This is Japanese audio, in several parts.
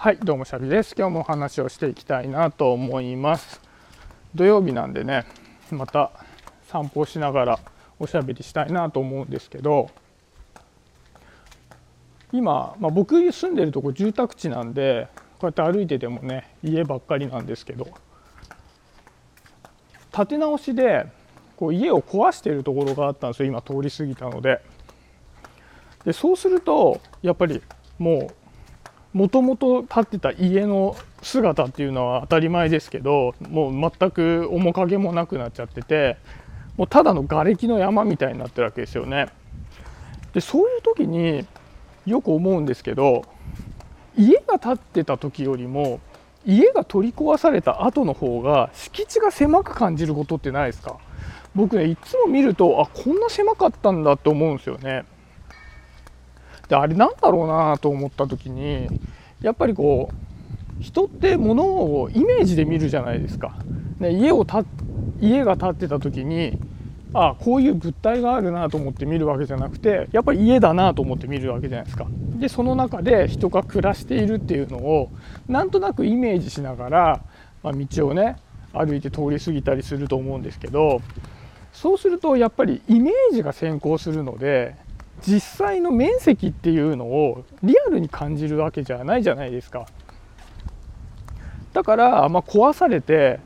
はいどうもシャビです。今日もお話をしていきたいなと思います。土曜日なんでねまた散歩しながらおしゃべりしたいなと思うんですけど今、まあ、僕住んでるとこ住宅地なんでこうやって歩いててもね家ばっかりなんですけど建て直しでこう家を壊しているところがあったんですよ。今通り過ぎたので。でそうするとやっぱりもうもともと建ってた家の姿っていうのは当たり前ですけどもう全く面影もなくなっちゃっててもうただの瓦礫の山みたいになってるわけですよね。でそういう時によく思うんですけど家が建ってた時よりも家が取り壊された後の方が敷地が狭く感じることってないですか？僕ねいつも見るとあこんな狭かったんだって思うんですよね。であれなんだろうなと思った時にやっぱりこう人って物をイメージで見るじゃないですか。ね、家をた家が建ってた時にあこういう物体があるなと思って見るわけじゃなくてやっぱり家だなと思って見るわけじゃないですか。でその中で人が暮らしているっていうのをなんとなくイメージしながら、まあ、道をね歩いて通り過ぎたりすると思うんですけどそうするとやっぱりイメージが先行するので実際の面積っていうのをリアルに感じるわけじゃないじゃないですか。だから、まあ、壊されて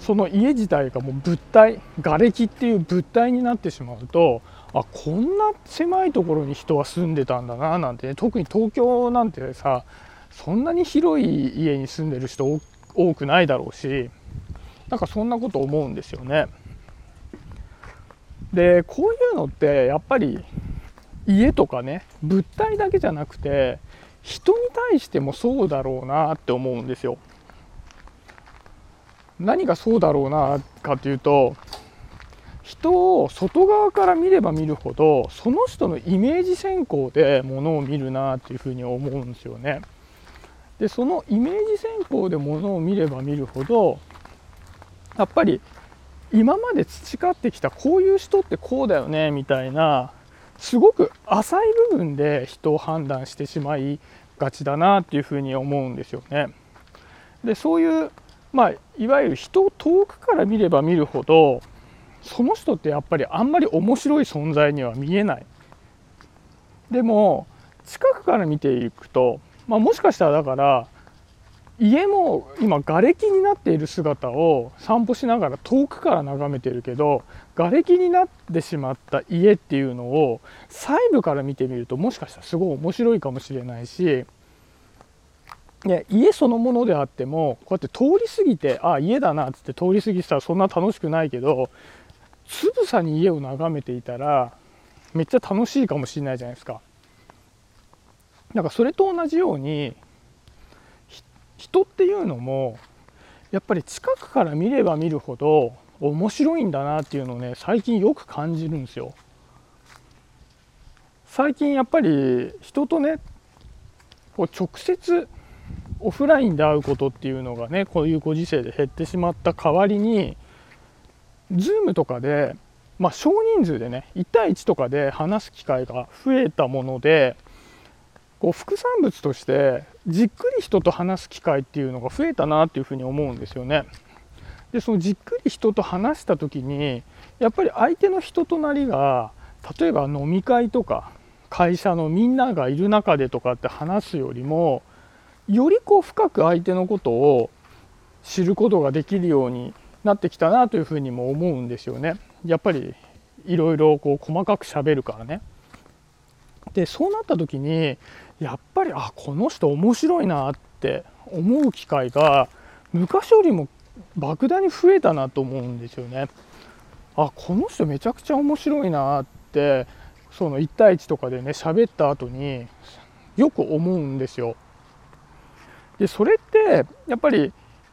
その家自体がもう物体瓦礫っていう物体になってしまうとあこんな狭いところに人は住んでたんだななんて、ね、特に東京なんてさそんなに広い家に住んでる人多くないだろうしなんかそんなこと思うんですよね。でこういうのってやっぱり家とかね物体だけじゃなくて人に対してもそうだろうなって思うんですよ。何がそうだろうなかというと人を外側から見れば見るほどその人のイメージ先行でものを見るなっていうふうに思うんですよね。でそのイメージ先行でものを見れば見るほどやっぱり今まで培ってきたこういう人ってこうだよねみたいなすごく浅い部分で人を判断してしまいがちだなっていうふうに思うんですよね。でそういうまあ、いわゆる人を遠くから見れば見るほどその人ってやっぱりあんまり面白い存在には見えないでも近くから見ていくと、まあ、もしかしたらだから家も今瓦礫になっている姿を散歩しながら遠くから眺めてるけど瓦礫になってしまった家っていうのを細部から見てみるともしかしたらすごい面白いかもしれないしで家そのものであってもこうやって通り過ぎてあ家だなっつって通り過ぎてたらそんな楽しくないけどつぶさに家を眺めていたらめっちゃ楽しいかもしれないじゃないですか。なんかそれと同じように人っていうのもやっぱり近くから見れば見るほど面白いんだなっていうのをね最近よく感じるんですよ。最近やっぱり人とねこう直接オフラインで会うことっていうのがねこういうご時世で減ってしまった代わりに Zoom とかで、まあ、少人数でね1対1とかで話す機会が増えたものでこう副産物としてじっくり人と話す機会っていうのが増えたなっていうふうに思うんですよね。でそのじっくり人と話した時にやっぱり相手の人となりが例えば飲み会とか会社のみんながいる中でとかって話すよりもよりこう深く相手のことを知ることができるようになってきたなというふうにも思うんですよね。やっぱりいろいろこう細かくしゃべるからね。でそうなった時にやっぱりあこの人面白いなって思う機会が昔よりも莫大に増えたなと思うんですよね。あこの人めちゃくちゃ面白いなってその1対1とかでね喋った後によく思うんですよ。でそれってやっぱり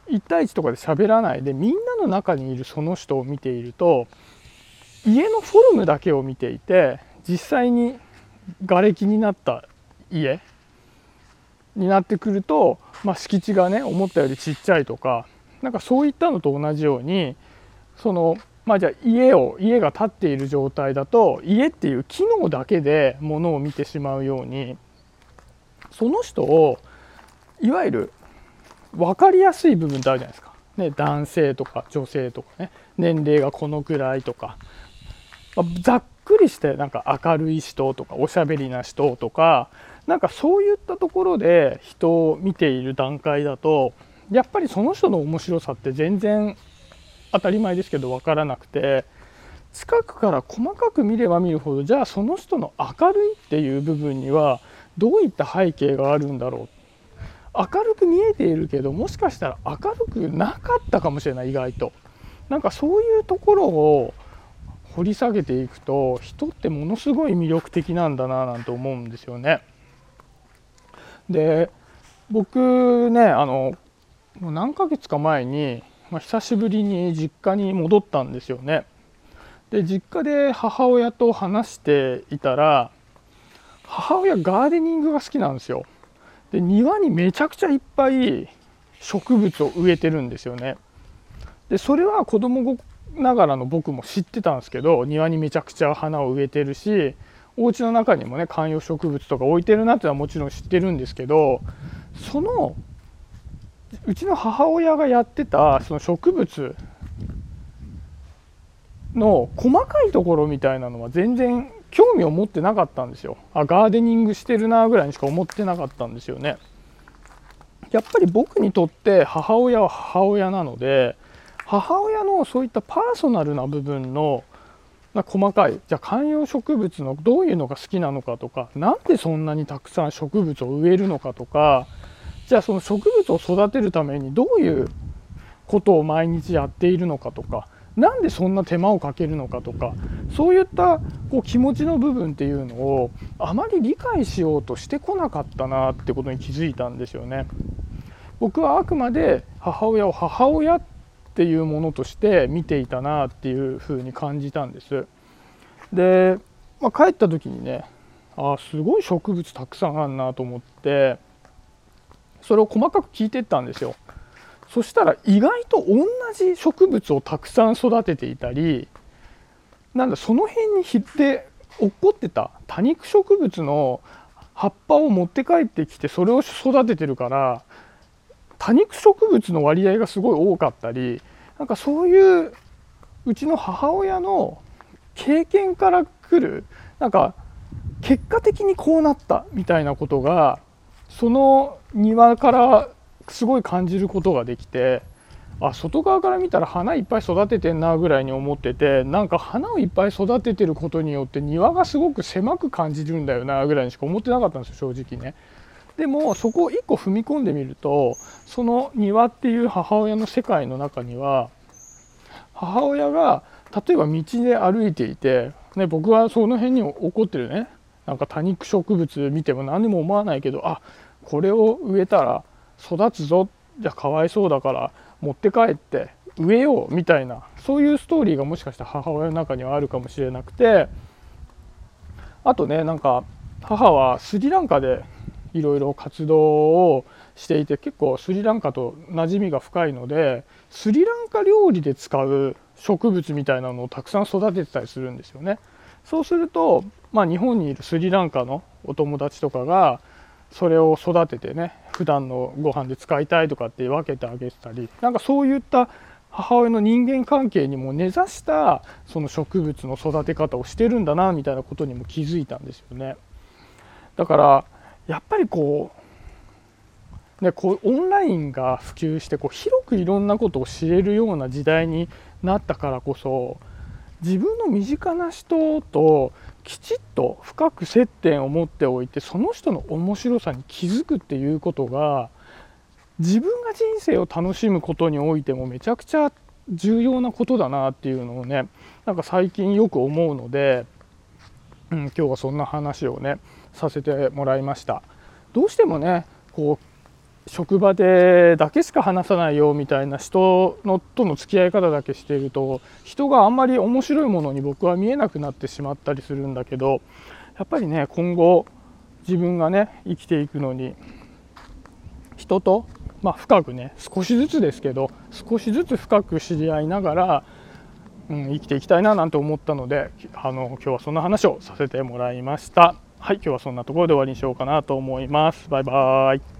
1対1とかで喋らないでみんなの中にいるその人を見ていると家のフォルムだけを見ていて実際に瓦礫になった家になってくると、まあ、敷地がね思ったよりちっちゃいとかなんかそういったのと同じようにそのまあじゃあ家を家が建っている状態だと家っていう機能だけでものを見てしまうようにその人をいわゆる分かりやすい部分ってあるじゃないですか、ね、男性とか女性とかね年齢がこのくらいとか、まあ、ざっくりしてなんか明るい人とかおしゃべりな人とかなんかそういったところで人を見ている段階だとやっぱりその人の面白さって全然当たり前ですけど分からなくて近くから細かく見れば見るほどじゃあその人の明るいっていう部分にはどういった背景があるんだろう。明るく見えているけどもしかしたら明るくなかったかもしれない意外と。なんかそういうところを掘り下げていくと人ってものすごい魅力的なんだななんて思うんですよね。で僕ねあのもう何ヶ月か前に、まあ、久しぶりに実家に戻ったんですよね。で実家で母親と話していたら母親ガーデニングが好きなんですよ。で庭にめちゃくちゃいっぱい植物を植えてるんですよね。でそれは子供ながらの僕も知ってたんですけど庭にめちゃくちゃ花を植えてるしお家の中にもね観葉植物とか置いてるなってのはもちろん知ってるんですけどそのうちの母親がやってたその植物の細かいところみたいなのは全然興味を持ってなかったんですよ。あガーデニングしてるなぐらいにしか思ってなかったんですよね。やっぱり僕にとって母親は母親なので母親のそういったパーソナルな部分の細かいじゃあ観葉植物のどういうのが好きなのかとか何でそんなにたくさん植物を植えるのかとかじゃあその植物を育てるためにどういうことを毎日やっているのかとかなんでそんな手間をかけるのかとかそういったこう気持ちの部分っていうのをあまり理解しようとしてこなかったなってことに気づいたんですよね。僕はあくまで母親を母親っていうものとして見ていたなっていうふうに感じたんです。で、まあ、帰った時にねああすごい植物たくさんあるなと思ってそれを細かく聞いてったんですよ。そしたら意外と同じ植物をたくさん育てていたりなんだその辺にひって落っこってた多肉植物の葉っぱを持って帰ってきてそれを育ててるから多肉植物の割合がすごい多かったりなんかそういううちの母親の経験からくるなんか結果的にこうなったみたいなことがその庭からすごい感じることができてあ外側から見たら花いっぱい育ててんなぐらいに思っててなんか花をいっぱい育ててることによって庭がすごく狭く感じるんだよなぐらいにしか思ってなかったんですよ正直ね。でもそこを1個踏み込んでみるとその庭っていう母親の世界の中には母親が例えば道で歩いていて、ね、僕はその辺に起こってるね。なんか多肉植物見ても何も思わないけどあこれを植えたら育つぞ。じゃかわいそうだから持って帰って植えようみたいなそういうストーリーがもしかしたら母親の中にはあるかもしれなくて。あとねなんか母はスリランカでいろいろ活動をしていて結構スリランカと馴染みが深いのでスリランカ料理で使う植物みたいなのをたくさん育ててたりするんですよね。そうすると、まあ、日本にいるスリランカのお友達とかがそれを育ててね普段のご飯で使いたいとかって分けてあげてたりなんかそういった母親の人間関係にも根ざしたその植物の育て方をしてるんだなみたいなことにも気づいたんですよね。だからやっぱりこうね、こうオンラインが普及してこう広くいろんなことを知れるような時代になったからこそ自分の身近な人ときちっと深く接点を持っておいてその人の面白さに気づくっていうことが自分が人生を楽しむことにおいてもめちゃくちゃ重要なことだなっていうのをねなんか最近よく思うので、うん、今日はそんな話をねさせてもらいましたどうしてもねこう職場でだけしか話さないよみたいな人のとの付き合い方だけしていると人があんまり面白いものに僕は見えなくなってしまったりするんだけどやっぱりね今後自分がね生きていくのに人と、まあ、深くね少しずつですけど少しずつ深く知り合いながら、うん、生きていきたいななんて思ったのであの今日はそんな話をさせてもらいました。はい今日はそんなところで終わりにしようかなと思います。バイバーイ